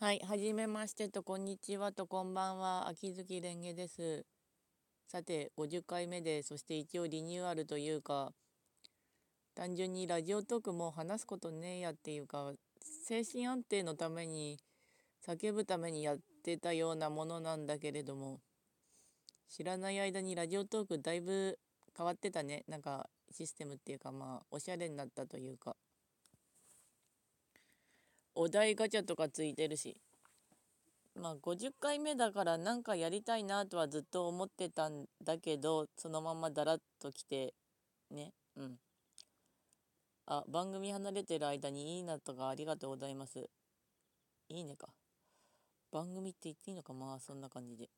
はい、はじめましてと、こんにちはと、こんばんは、秋月蓮華です。さて、50回目で、そして一応リニューアルというか、単純にラジオトークも話すことねえやっていうか、精神安定のために、叫ぶためにやってたようなものなんだけれども、知らない間にラジオトークだいぶ変わってたね。なんかシステムっていうか、まあ、おしゃれになったというか。お題ガチャとかついてるし。まあ50回目だからなんかやりたいなとはずっと思ってたんだけどそのままだらっと来てね。うん。あ番組離れてる間にいいなとかありがとうございます。いいねか。番組って言っていいのかまあそんな感じで。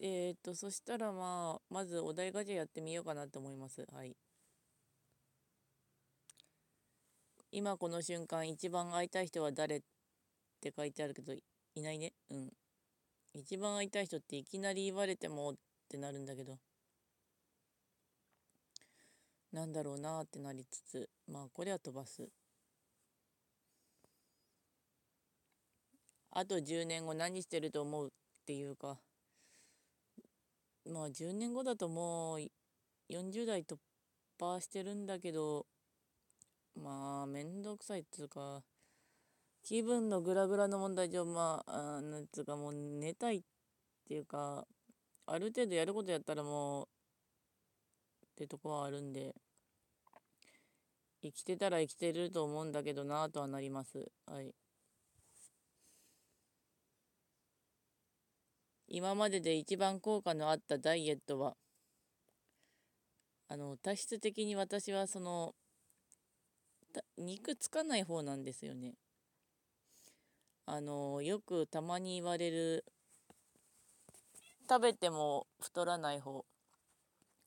えー、っとそしたらまあまずお題ガチャやってみようかなと思います。はい。今この瞬間一番会いたい人は誰って書いてあるけどいないね。うん。一番会いたい人っていきなり言われてもってなるんだけど。なんだろうなってなりつつまあこれは飛ばす。あと10年後何してると思うっていうか。まあ10年後だともう40代突破してるんだけど。まあ、めんどくさいっつうか、気分のグラグラの問題上、まあ、あなんつうかもう寝たいっていうか、ある程度やることやったらもう、ってとこはあるんで、生きてたら生きてると思うんだけどなとはなります。はい。今までで一番効果のあったダイエットは、あの、体質的に私はその、肉つかない方なんですよね。あのよくたまに言われる食べても太らない方。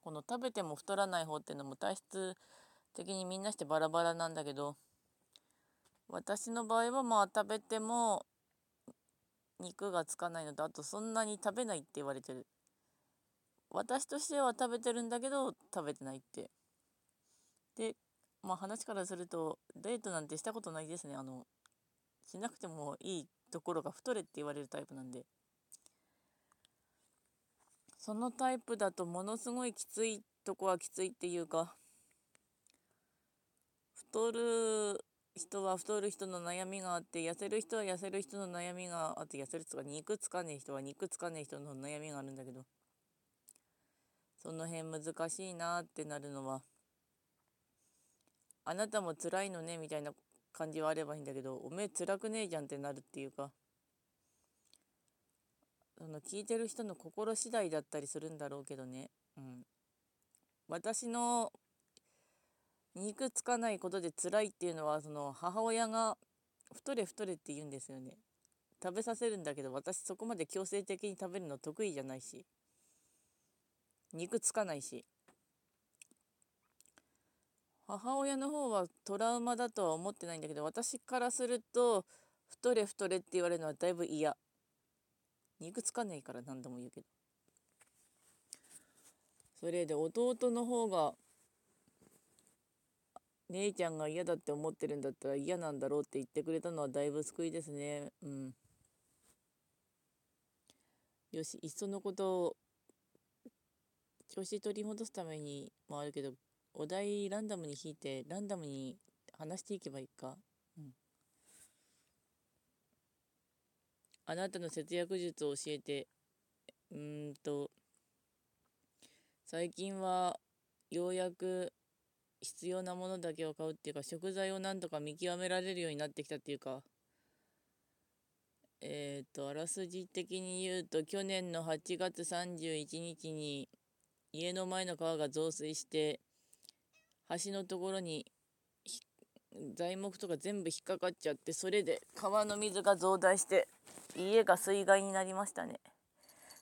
この食べても太らない方っていうのも体質的にみんなしてバラバラなんだけど私の場合はまあ食べても肉がつかないのとあとそんなに食べないって言われてる。私としては食べてるんだけど食べてないって。でまあ話からすると、ダイエットなんてしたことないですね。あの、しなくてもいいところが太れって言われるタイプなんで。そのタイプだとものすごいきついとこはきついっていうか、太る人は太る人の悩みがあって、痩せる人は痩せる人の悩みがあって、痩せる人が肉つかねえ人は肉つかねえ人の悩みがあるんだけど、その辺難しいなってなるのは、あなたも辛いのねみたいな感じはあればいいんだけどおめえ辛くねえじゃんってなるっていうか。その聞いてる人の心次第だったりするんだろうけどね、うん、私の肉つかないことで辛いっていうのはその母親が太れ太れって言うんですよね。食べさせるんだけど私そこまで強制的に食べるの得意じゃないし。肉つかないし。母親の方はトラウマだとは思ってないんだけど私からすると太れ太れって言われるのはだいぶ嫌。肉つかねえから何度も言うけど。それで弟の方が姉ちゃんが嫌だって思ってるんだったら嫌なんだろうって言ってくれたのはだいぶ救いですね。うん。よしいっそのことを調子取り戻すためにもあるけどお題ランダムに引いてランダムに話していけばいいか。うん。あなたの節約術を教えて、うんと、最近はようやく必要なものだけを買うっていうか、食材をなんとか見極められるようになってきたっていうか、えっ、ー、と、あらすじ的に言うと、去年の8月31日に家の前の川が増水して、橋のところに材木とか全部引っかかっちゃってそれで川の水が増大して家が水害になりましたね。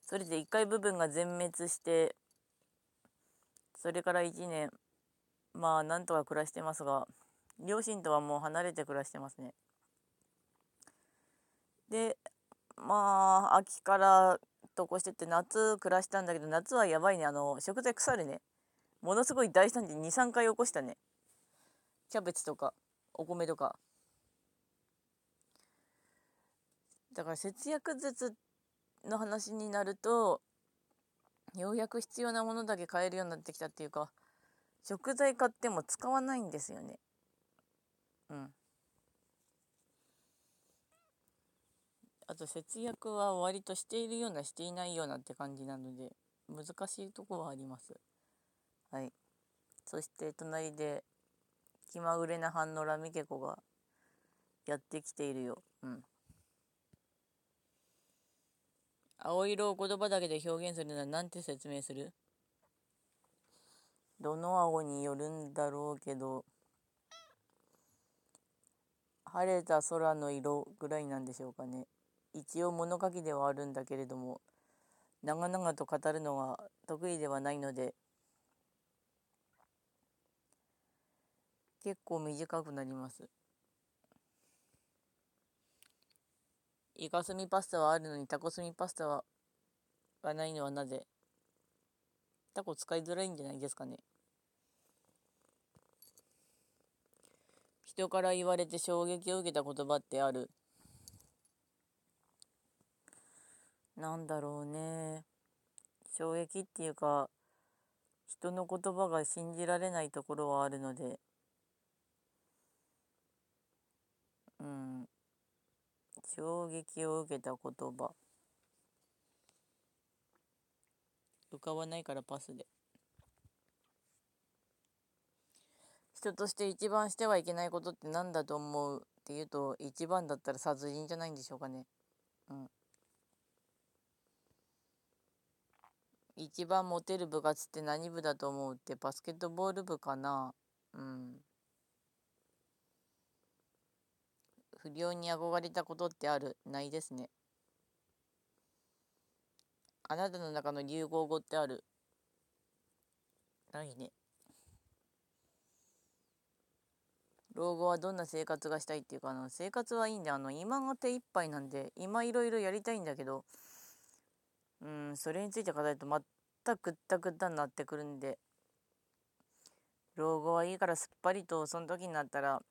それで1階部分が全滅してそれから1年まあなんとか暮らしてますが両親とはもう離れて暮らしてますね。でまあ秋から投稿してって夏暮らしたんだけど夏はやばいね。あの食材腐るね。ものすごい大惨事23回起こしたね。キャベツとかお米とか。だから節約術の話になるとようやく必要なものだけ買えるようになってきたっていうか食材買っても使わないんですよね。うん。あと節約は割としているようなしていないようなって感じなので難しいとこはあります。はい。そして隣で気まぐれな反応ラミケコがやってきているよ。うん。青色を言葉だけで表現するなら何て説明する？どの青によるんだろうけど晴れた空の色ぐらいなんでしょうかね。一応物書きではあるんだけれども長々と語るのは得意ではないので結構短くなります。イカスミパスタはあるのにタコスミパスタはがないのはなぜ？タコ使いづらいんじゃないですかね。人から言われて衝撃を受けた言葉ってある。なんだろうね。衝撃っていうか人の言葉が信じられないところはあるのでうん衝撃を受けた言葉。浮かばないからパスで。人として一番してはいけないことって何だと思うっていうと一番だったら殺人じゃないんでしょうかね。うん。一番モテる部活って何部だと思うってバスケットボール部かな。うん不良に憧れたことってある？ないですね。あなたの中の流行語ってある？ないね。老後はどんな生活がしたいっていうかあの生活はいいんであの今が手一杯なんで今いろいろやりたいんだけどうんそれについて語ると全くったくったになってくるんで老後はいいからすっぱりとその時になったら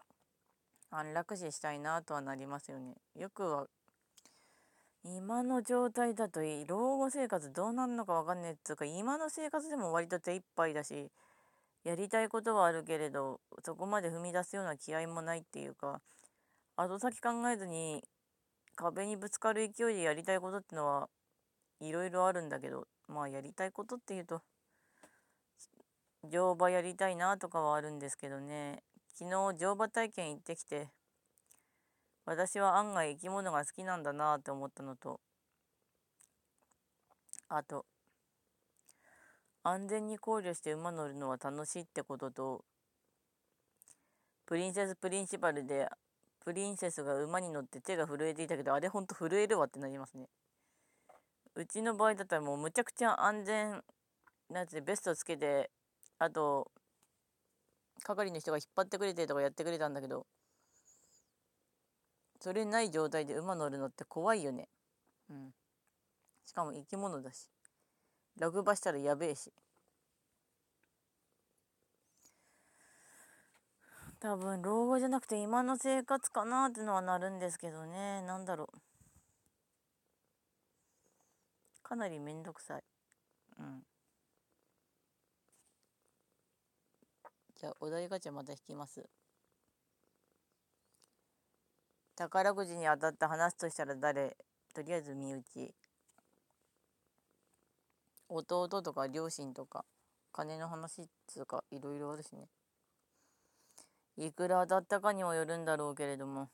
安楽死したいなとはなりますよね。よくは今の状態だといい老後生活どうなるのか分かんねえっつうか今の生活でも割と手一杯だしやりたいことはあるけれどそこまで踏み出すような気合もないっていうか後先考えずに壁にぶつかる勢いでやりたいことってのはいろいろあるんだけどまあやりたいことっていうと乗馬やりたいなとかはあるんですけどね。昨日乗馬体験行ってきて私は案外生き物が好きなんだなって思ったのとあと安全に考慮して馬乗るのは楽しいってこととプリンセスプリンシパルでプリンセスが馬に乗って手が震えていたけどあれほんと震えるわってなりますね。うちの場合だったらもうむちゃくちゃ安全なやつでベストつけてあと係の人が引っ張ってくれてとかやってくれたんだけどそれない状態で馬乗るのって怖いよね。うん。しかも生き物だし。落馬したらやべえし。多分老後じゃなくて今の生活かなってのはなるんですけどね。なんだろう。かなりめんどくさい。うん。ゃあお題ガチャまた引きます。宝くじに当たって話すとしたら誰？とりあえず身内。弟とか両親とか金の話っつうかいろいろあるしね。いくら当たったかにもよるんだろうけれども。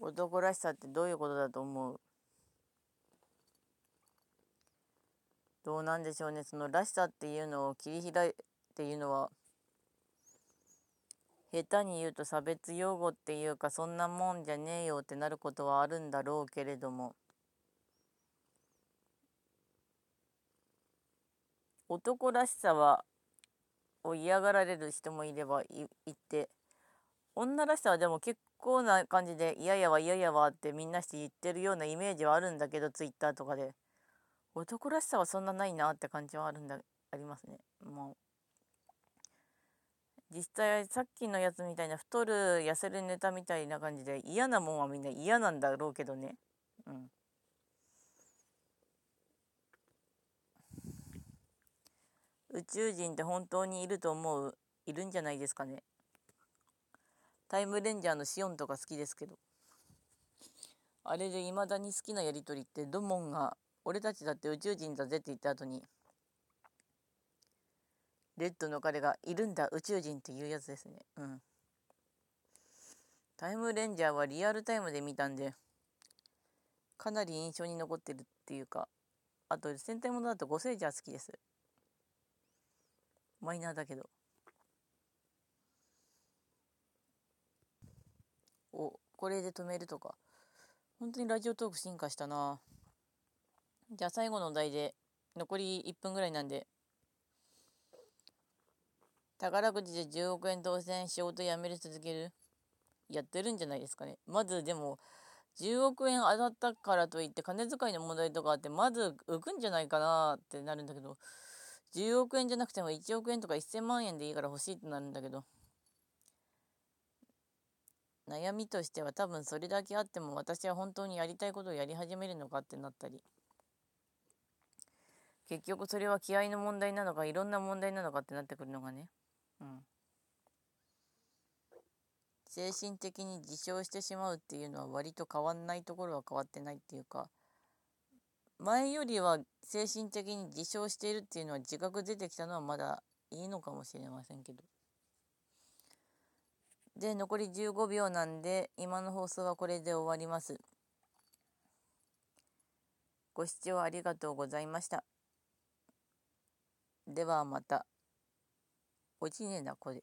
男らしさってどういうことだと思う？どうなんでしょうね。そのらしさっていうのを切り開いていうのは下手に言うと差別用語っていうかそんなもんじゃねえよってなることはあるんだろうけれども。男らしさはを嫌がられる人もいればいいて女らしさはでも結構な感じで嫌ややわ嫌やわってみんなして言ってるようなイメージはあるんだけどツイッターとかで。男らしさはそんなないなって感じはあるんだありますね。もう。実際さっきのやつみたいな太る痩せるネタみたいな感じで嫌なもんはみんな嫌なんだろうけどね。うん。宇宙人って本当にいると思う？いるんじゃないですかね。タイムレンジャーのシオンとか好きですけど。あれで未だに好きなやりとりってドモンが俺たちだって宇宙人だぜって言った後にレッドの彼がいるんだ宇宙人っていうやつですね。うん。タイムレンジャーはリアルタイムで見たんでかなり印象に残ってるっていうかあと戦隊ものだとゴセージャー好きです。マイナーだけど。おこれで止めるとか。本当にラジオトーク進化したな。じゃあ最後のお題で残り1分ぐらいなんで。宝くじで10億円当選仕事辞める続ける。やってるんじゃないですかね。まずでも10億円当たったからといって金遣いの問題とかあってまず浮くんじゃないかなってなるんだけど。10億円じゃなくても1億円とか1000万円でいいから欲しいってなるんだけど。悩みとしては多分それだけあっても私は本当にやりたいことをやり始めるのかってなったり。結局それは気合の問題なのかいろんな問題なのかってなってくるのがねうん精神的に自傷してしまうっていうのは割と変わんないところは変わってないっていうか前よりは精神的に自傷しているっていうのは自覚出てきたのはまだいいのかもしれませんけど。で、残り15秒なんで、今の放送はこれで終わります。ご視聴ありがとうございました。ではまた。おちねなこれ。